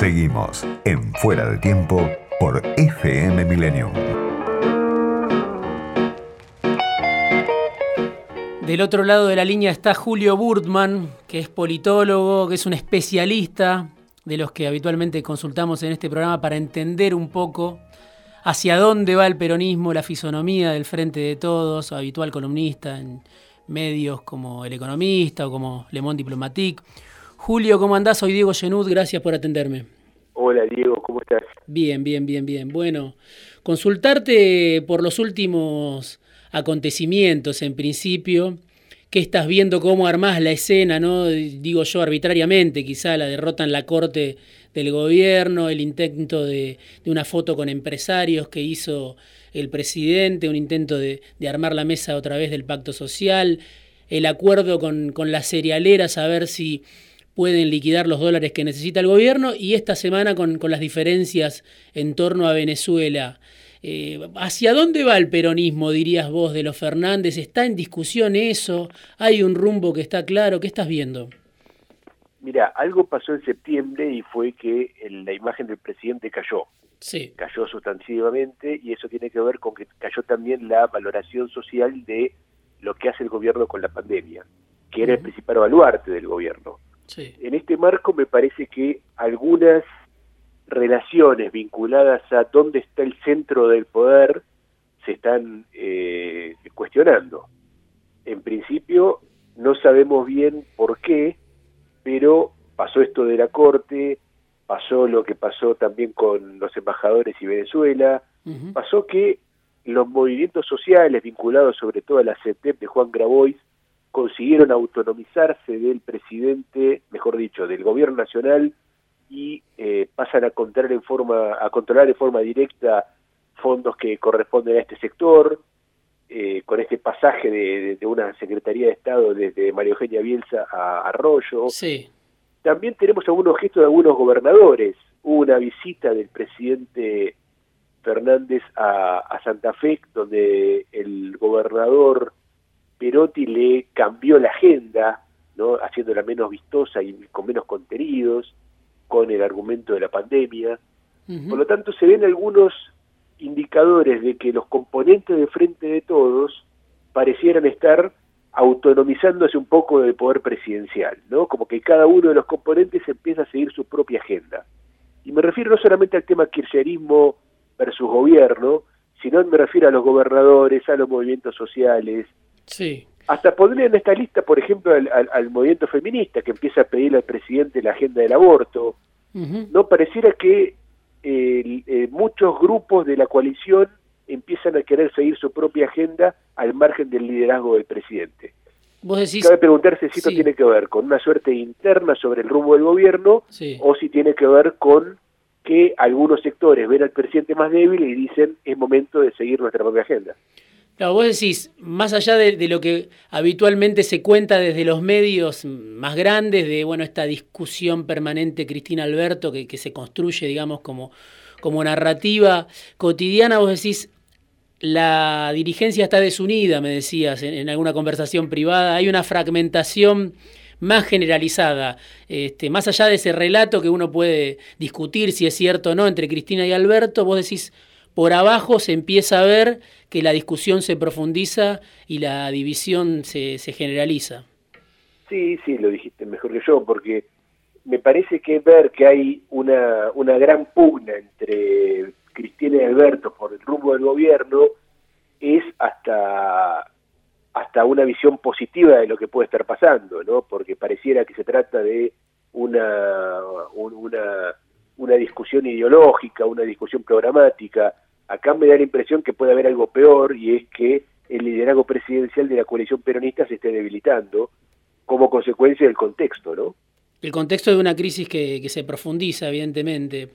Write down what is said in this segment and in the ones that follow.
Seguimos en Fuera de Tiempo por FM Millennium. Del otro lado de la línea está Julio Burtman, que es politólogo, que es un especialista de los que habitualmente consultamos en este programa para entender un poco hacia dónde va el peronismo, la fisonomía del Frente de Todos, habitual columnista en medios como El Economista o como Le Monde Diplomatique. Julio, ¿cómo andás? Soy Diego Genud, gracias por atenderme. Hola Diego, ¿cómo estás? Bien, bien, bien, bien. Bueno, consultarte por los últimos acontecimientos en principio. ¿Qué estás viendo? ¿Cómo armás la escena? no Digo yo arbitrariamente, quizá la derrota en la corte del gobierno, el intento de, una foto con empresarios que hizo el presidente, un intento de, armar la mesa otra vez del pacto social, el acuerdo con, con las cerealeras a ver si pueden liquidar los dólares que necesita el gobierno y esta semana con, con las diferencias en torno a Venezuela. Eh, ¿Hacia dónde va el peronismo, dirías vos, de los Fernández? ¿Está en discusión eso? ¿Hay un rumbo que está claro? ¿Qué estás viendo? Mira, algo pasó en septiembre y fue que la imagen del presidente cayó. Sí. Cayó sustantivamente y eso tiene que ver con que cayó también la valoración social de lo que hace el gobierno con la pandemia, que era el principal baluarte del gobierno. Sí. En este marco me parece que algunas relaciones vinculadas a dónde está el centro del poder se están eh, cuestionando. En principio no sabemos bien por qué, pero pasó esto de la Corte, pasó lo que pasó también con los embajadores y Venezuela, pasó que los movimientos sociales vinculados sobre todo a la CETEP de Juan Grabois consiguieron autonomizarse del presidente, mejor dicho, del gobierno nacional y eh, pasan a controlar en forma a controlar en forma directa fondos que corresponden a este sector eh, con este pasaje de, una secretaría de estado desde María Eugenia Bielsa a Arroyo sí. también tenemos algunos gestos de algunos gobernadores hubo una visita del presidente Fernández a, a Santa Fe donde el gobernador Perotti le cambió la agenda no haciéndola menos vistosa y con menos contenidos con el argumento de la pandemia. Por lo tanto, se ven algunos indicadores de que los componentes de frente de todos parecieran estar autonomizándose un poco del poder presidencial, ¿no? Como que cada uno de los componentes empieza a seguir su propia agenda. Y me refiero no solamente al tema kirchnerismo versus gobierno, sino me refiero a los gobernadores, a los movimientos sociales. Sí. Hasta pondría en esta lista, por ejemplo, al, movimiento feminista que empieza a pedirle al presidente la agenda del aborto. No pareciera que eh, muchos grupos de la coalición empiezan a querer seguir su propia agenda al margen del liderazgo del presidente. ¿Vos decís... Cabe preguntarse si esto tiene que ver con una suerte interna sobre el rumbo del gobierno o si tiene que ver con que algunos sectores ven al presidente más débil y dicen es momento de seguir nuestra propia agenda. Claro, vos decís, más allá de, lo que habitualmente se cuenta desde los medios más grandes, de bueno, esta discusión permanente Cristina Alberto que, se construye, digamos, como, como narrativa cotidiana, vos decís, la dirigencia está desunida, me decías en, alguna conversación privada, hay una fragmentación más generalizada, este, más allá de ese relato que uno puede discutir si es cierto o no entre Cristina y Alberto, vos decís, por abajo se empieza a ver que la discusión se profundiza y la división se, se generaliza. Sí, sí, lo dijiste mejor que yo, porque me parece que ver que hay una, una gran pugna entre Cristina y Alberto por el rumbo del gobierno es hasta hasta una visión positiva de lo que puede estar pasando, ¿no? Porque pareciera que se trata de una, una una discusión ideológica, una discusión programática. Acá me da la impresión que puede haber algo peor y es que el liderazgo presidencial de la coalición peronista se esté debilitando como consecuencia del contexto, ¿no? El contexto de una crisis que, se profundiza, evidentemente,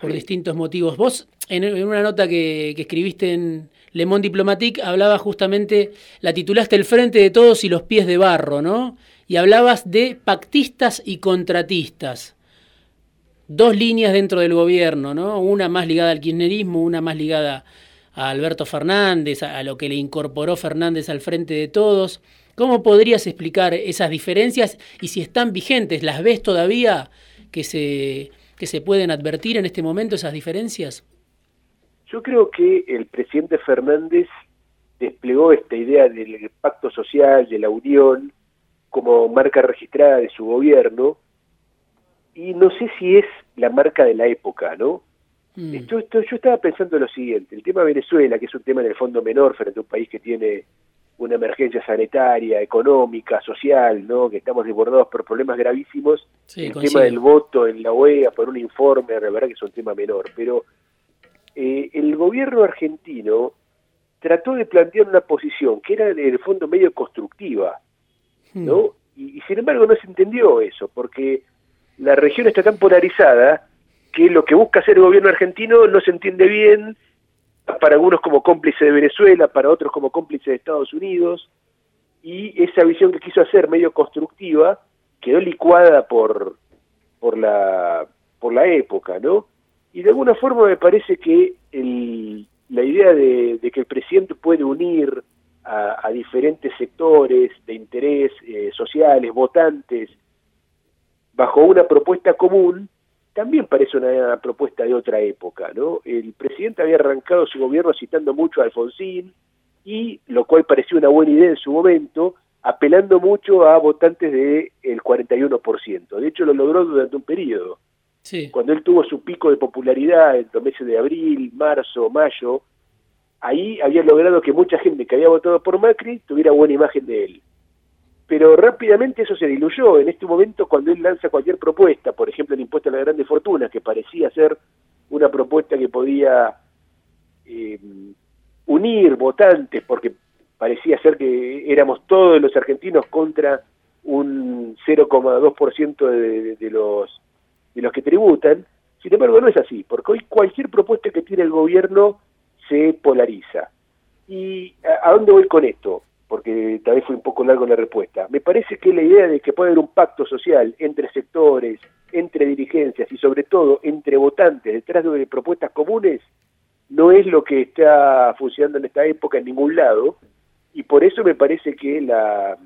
por distintos motivos. Vos, en, una nota que, que, escribiste en Le Monde Diplomatique, hablabas justamente, la titulaste El frente de todos y los pies de barro, ¿no? Y hablabas de pactistas y contratistas dos líneas dentro del gobierno, ¿no? Una más ligada al kirchnerismo, una más ligada a Alberto Fernández, a, lo que le incorporó Fernández al frente de todos. ¿Cómo podrías explicar esas diferencias y si están vigentes? ¿Las ves todavía que se que se pueden advertir en este momento esas diferencias? Yo creo que el presidente Fernández desplegó esta idea del pacto social, de la unión, como marca registrada de su gobierno, y no sé si es la marca de la época, ¿no? Mm. Esto, yo estaba pensando lo siguiente, el tema Venezuela, que es un tema en el fondo menor frente a un país que tiene una emergencia sanitaria, económica, social, ¿no? que estamos desbordados por problemas gravísimos, el tema del voto en la OEA por un informe, la verdad que es un tema menor, pero eh, el gobierno argentino trató de plantear una posición que era en el fondo medio constructiva, ¿no? Hmm. Y, sin embargo no se entendió eso, porque la región está tan polarizada que lo que busca hacer el gobierno argentino no se entiende bien, para algunos como cómplice de Venezuela, para otros como cómplice de Estados Unidos, y esa visión que quiso hacer medio constructiva quedó licuada por, por, la, por la época, ¿no? Y de alguna forma me parece que la idea de, que el presidente puede unir a, diferentes sectores de interés eh, sociales, votantes, bajo una propuesta común, también parece una propuesta de otra época, ¿no? El presidente había arrancado su gobierno citando mucho a Alfonsín, y lo cual pareció una buena idea en su momento, apelando mucho a votantes del el 41%. De hecho, lo logró durante un periodo. Cuando él tuvo su pico de popularidad en los meses de abril, marzo, mayo, ahí había logrado que mucha gente que había votado por Macri tuviera buena imagen de él. Pero rápidamente eso se diluyó. En este momento, cuando él lanza cualquier propuesta, por ejemplo el impuesto a la grandes fortunas, que parecía ser una propuesta que podía eh, unir votantes, porque parecía ser que éramos todos los argentinos contra un 0,2% de, de los de los que tributan. Sin embargo, no es así, porque hoy cualquier propuesta que tiene el gobierno se polariza. ¿Y a, dónde voy con esto? Porque tal vez fue un poco largo la respuesta. Me parece que la idea de que puede haber un pacto social entre sectores, entre dirigencias y sobre todo entre votantes detrás de propuestas comunes no es lo que está funcionando en esta época en ningún lado y por eso me parece que la,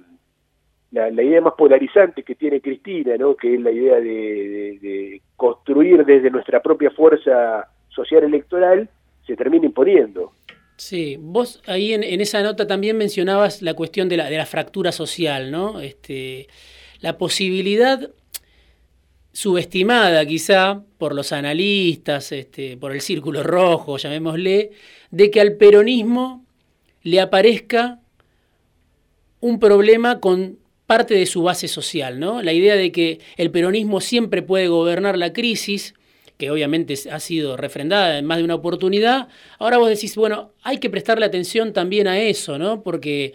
la, idea más polarizante que tiene Cristina, ¿no? que es la idea de, construir desde nuestra propia fuerza social electoral, se termina imponiendo. Sí, vos ahí en, esa nota también mencionabas la cuestión de la, de la fractura social, ¿no? Este, la posibilidad subestimada quizá por los analistas, este, por el círculo rojo, llamémosle, de que al peronismo le aparezca un problema con parte de su base social, ¿no? La idea de que el peronismo siempre puede gobernar la crisis, que obviamente ha sido refrendada en más de una oportunidad. Ahora vos decís, bueno, hay que prestarle atención también a eso, ¿no? Porque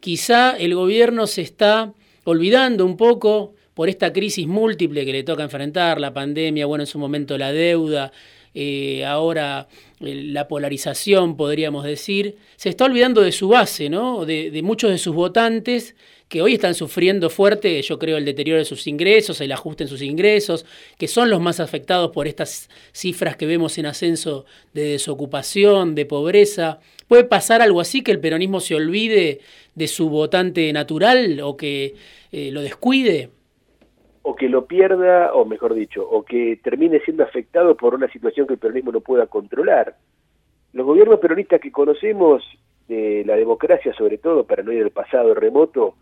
quizá el gobierno se está olvidando un poco por esta crisis múltiple que le toca enfrentar, la pandemia, bueno, en su momento la deuda, eh, ahora eh, la polarización, podríamos decir, se está olvidando de su base, ¿no? de, de muchos de sus votantes que hoy están sufriendo fuerte, yo creo, el deterioro de sus ingresos, el ajuste en sus ingresos, que son los más afectados por estas cifras que vemos en ascenso de desocupación, de pobreza. ¿Puede pasar algo así que el peronismo se olvide de su votante natural o que eh, lo descuide? O que lo pierda, o mejor dicho, o que termine siendo afectado por una situación que el peronismo no pueda controlar. Los gobiernos peronistas que conocemos, de la democracia sobre todo, para no ir al pasado remoto,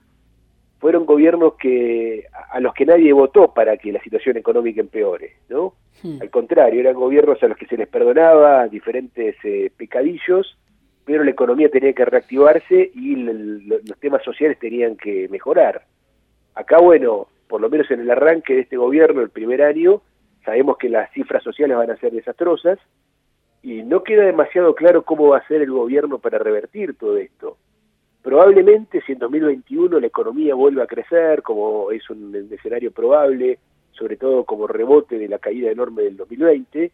fueron gobiernos que a los que nadie votó para que la situación económica empeore, ¿no? Hmm. Al contrario, eran gobiernos a los que se les perdonaba diferentes eh, pecadillos, pero la economía tenía que reactivarse y los temas sociales tenían que mejorar. Acá, bueno, por lo menos en el arranque de este gobierno, el primer año, sabemos que las cifras sociales van a ser desastrosas y no queda demasiado claro cómo va a ser el gobierno para revertir todo esto. Probablemente si en 2021 la economía vuelve a crecer, como es un escenario probable, sobre todo como rebote de la caída enorme del 2020,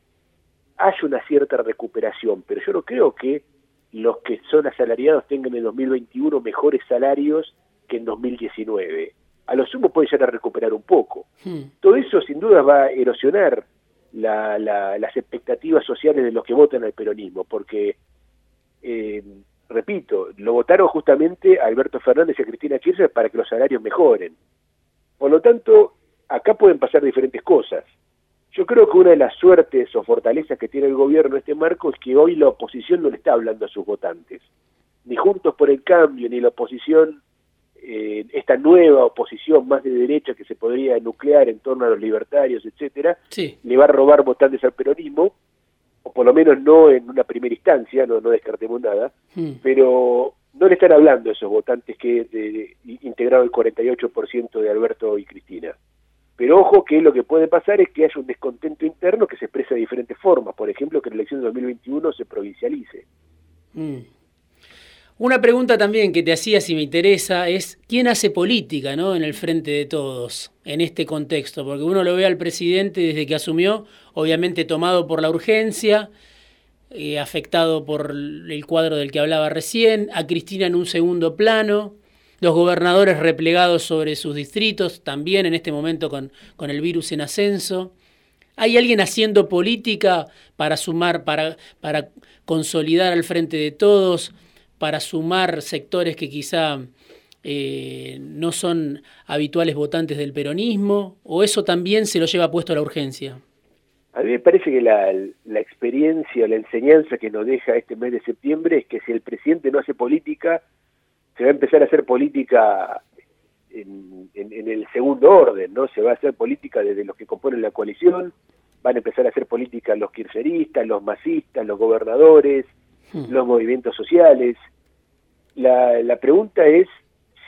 haya una cierta recuperación, pero yo no creo que los que son asalariados tengan en 2021 mejores salarios que en 2019. A lo sumo puede llegar a recuperar un poco. Hmm. Todo eso sin duda va a erosionar las expectativas sociales de los que votan al peronismo, porque eh, repito, lo votaron justamente a Alberto Fernández y a Cristina Kirchner para que los salarios mejoren. Por lo tanto, acá pueden pasar diferentes cosas. Yo creo que una de las suertes o fortalezas que tiene el gobierno en este marco es que hoy la oposición no le está hablando a sus votantes. Ni Juntos por el Cambio, ni la oposición, eh, esta nueva oposición más de derecha que se podría nuclear en torno a los libertarios, etcétera, le va a robar votantes al peronismo, por lo menos no en una primera instancia, no, no descartemos nada, hmm. pero no le están hablando a esos votantes que de, integraron el 48% de Alberto y Cristina. Pero ojo que lo que puede pasar es que haya un descontento interno que se expresa de diferentes formas. Por ejemplo, que la elección de 2021 se provincialice. Hmm. Una pregunta también que te hacía si me interesa es quién hace política ¿no? en el frente de todos en este contexto, porque uno lo ve al presidente desde que asumió, obviamente tomado por la urgencia, eh, afectado por el cuadro del que hablaba recién, a Cristina en un segundo plano, los gobernadores replegados sobre sus distritos, también en este momento con, con el virus en ascenso. ¿Hay alguien haciendo política para sumar, para, para consolidar al frente de todos? Para sumar sectores que quizá eh, no son habituales votantes del peronismo? ¿O eso también se lo lleva puesto a la urgencia? A mí me parece que la, la experiencia, la enseñanza que nos deja este mes de septiembre es que si el presidente no hace política, se va a empezar a hacer política en, en, el segundo orden, ¿no? Se va a hacer política desde los que componen la coalición, van a empezar a hacer política los kirchneristas, los masistas, los gobernadores, hmm. los movimientos sociales, la, la pregunta es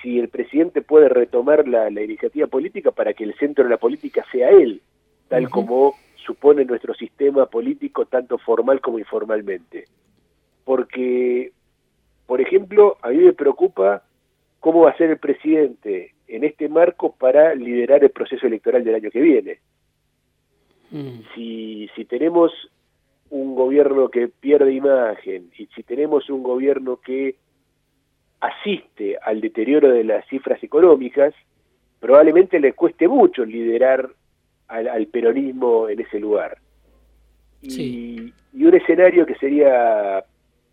si el presidente puede retomar la, iniciativa política para que el centro de la política sea él, tal como supone nuestro sistema político, tanto formal como informalmente. Porque, por ejemplo, a mí me preocupa cómo va a ser el presidente en este marco para liderar el proceso electoral del año que viene. Mm. Si, si tenemos un gobierno que pierde imagen y si tenemos un gobierno que asiste al deterioro de las cifras económicas, probablemente le cueste mucho liderar al, peronismo en ese lugar. Y, un escenario que sería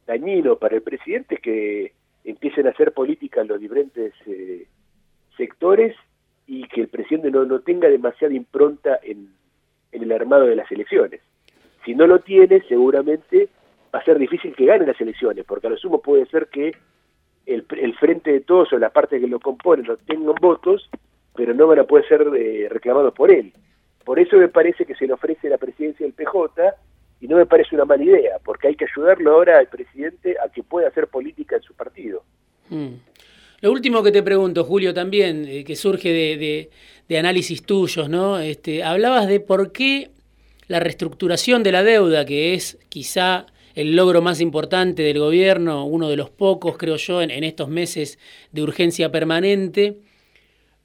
dañino para el presidente es que empiecen a hacer política en los diferentes eh, sectores y que el presidente no, no tenga demasiada impronta en, en el armado de las elecciones. Si no lo tiene, seguramente va a ser difícil que gane las elecciones, porque a lo sumo puede ser que el, frente de todos o la parte que lo compone no tengan votos, pero no van a poder ser eh, reclamados por él. Por eso me parece que se le ofrece la presidencia del PJ y no me parece una mala idea, porque hay que ayudarlo ahora al presidente a que pueda hacer política en su partido. Hmm. Lo último que te pregunto, Julio, también, eh, que surge de, de, análisis tuyos, ¿no? Este, hablabas de por qué la reestructuración de la deuda, que es quizá el logro más importante del gobierno, uno de los pocos, creo yo, en, estos meses de urgencia permanente,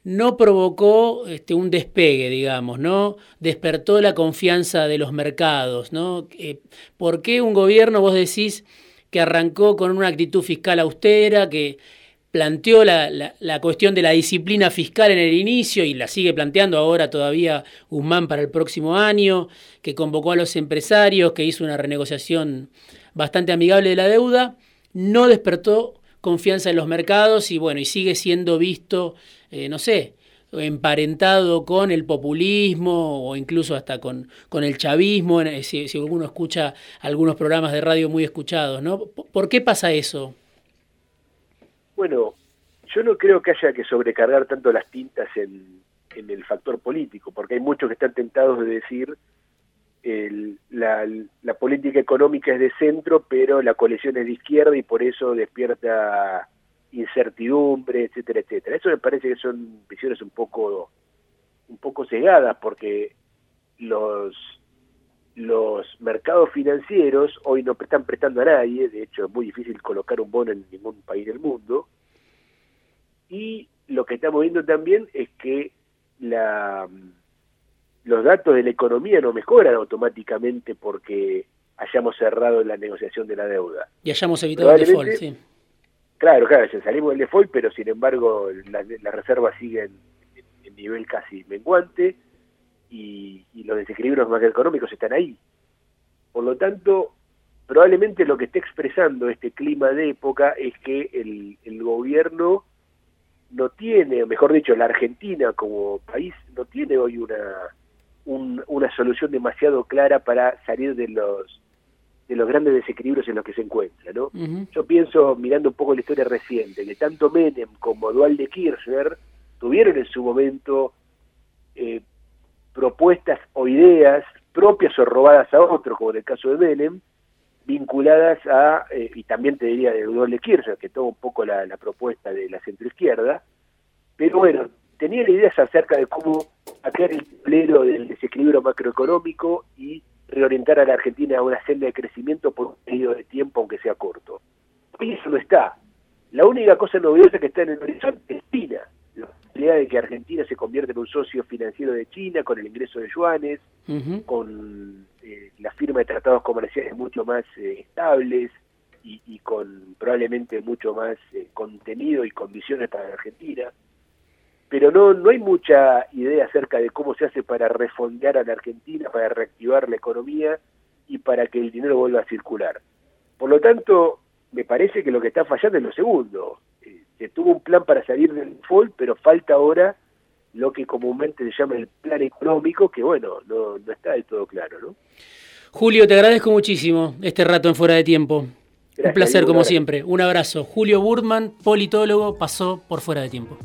no provocó este, un despegue, digamos, ¿no? Despertó la confianza de los mercados, ¿no? Eh, ¿Por qué un gobierno, vos decís, que arrancó con una actitud fiscal austera, que planteó la, la, cuestión de la disciplina fiscal en el inicio y la sigue planteando ahora todavía Guzmán para el próximo año, que convocó a los empresarios, que hizo una renegociación bastante amigable de la deuda, no despertó confianza en los mercados y bueno, y sigue siendo visto, eh, no sé, emparentado con el populismo o incluso hasta con, con el chavismo, si, si, uno escucha algunos programas de radio muy escuchados, ¿no? ¿Por qué pasa eso? Bueno, yo no creo que haya que sobrecargar tanto las tintas en, el factor político, porque hay muchos que están tentados de decir el, la, política económica es de centro, pero la coalición es de izquierda y por eso despierta incertidumbre, etcétera, etcétera. Eso me parece que son visiones un poco un poco cegadas porque los los mercados financieros hoy no están prestando a nadie, de hecho es muy difícil colocar un bono en ningún país del mundo, y lo que estamos viendo también es que la, los datos de la economía no mejoran automáticamente porque hayamos cerrado la negociación de la deuda. Y hayamos evitado el default, sí. Claro, claro, salimos del default, pero sin embargo las reservas siguen en nivel casi menguante y, los desequilibrios macroeconómicos están ahí. Por lo tanto, probablemente lo que esté expresando este clima de época es que el, el gobierno no tiene, mejor dicho, la Argentina como país no tiene hoy una, una solución demasiado clara para salir de los de los grandes desequilibrios en los que se encuentra. ¿no? Yo pienso, mirando un poco la historia reciente, que tanto Menem como de Kirchner tuvieron en su momento eh, propuestas o ideas propias o robadas a otros, como en el caso de Menem, vinculadas a, eh, y también te diría de de Kirchner, que toma un poco la, la propuesta de la centroizquierda, pero bueno, tenían ideas acerca de cómo sacar el pleno del desequilibrio macroeconómico y reorientar a la Argentina a una senda de crecimiento por un periodo de tiempo, aunque sea corto. Hoy eso no está. La única cosa novedosa que está en el horizonte es China. La posibilidad de que Argentina se convierta en un socio financiero de China con el ingreso de yuanes, con eh, la firma de tratados comerciales mucho más eh, estables y, con probablemente mucho más eh, contenido y condiciones para la Argentina pero no, no hay mucha idea acerca de cómo se hace para refondear a la Argentina, para reactivar la economía y para que el dinero vuelva a circular. Por lo tanto, me parece que lo que está fallando es lo segundo. Se tuvo un plan para salir del default, pero falta ahora lo que comúnmente se llama el plan económico, que bueno, no, no está del todo claro, ¿no? Julio, te agradezco muchísimo este rato en Fuera de Tiempo. un placer como siempre. Un abrazo. Julio Burman, politólogo, pasó por Fuera de Tiempo.